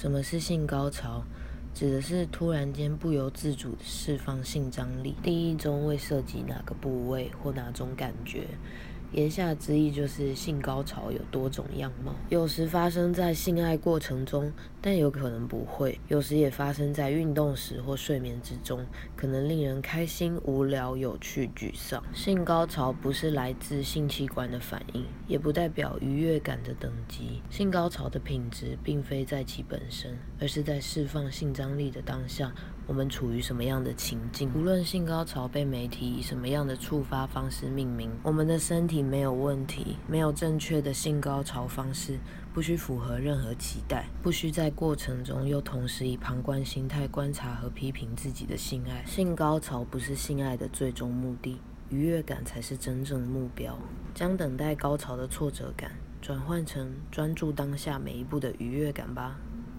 什么是性高潮？指的是突然间不由自主地释放性张力，定义中未涉及哪个部位或哪种感觉。言下之意就是性高潮有多种样貌，有时发生在性爱过程中，但有可能不会；有时也发生在运动时或睡眠之中，可能令人开心、无聊、有趣、沮丧。性高潮不是来自性器官的反应，也不代表愉悦感的等级。性高潮的品质并非在其本身，而是在释放性张力的当下。我们处于什么样的情境？无论性高潮被媒体以什么样的触发方式命名，我们的身体没有问题，没有正确的性高潮方式，不需符合任何期待，不需在过程中又同时以旁观心态观察和批评自己的性爱。性高潮不是性爱的最终目的，愉悦感才是真正目标。将等待高潮的挫折感转换成专注当下每一步的愉悦感吧。